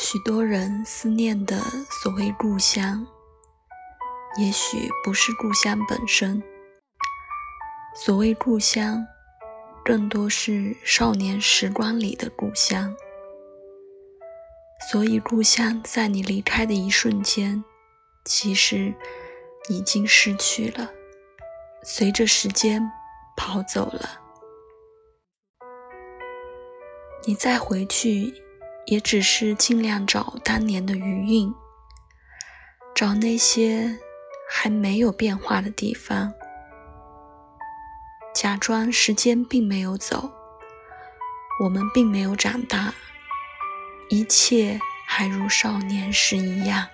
许多人思念的所谓故乡，也许不是故乡本身。所谓故乡，更多是少年时光里的故乡。所以，故乡在你离开的一瞬间，其实已经失去了，随着时间跑走了。你再回去，也只是尽量找当年的余韵，找那些还没有变化的地方。假装时间并没有走，我们并没有长大，一切还如少年时一样。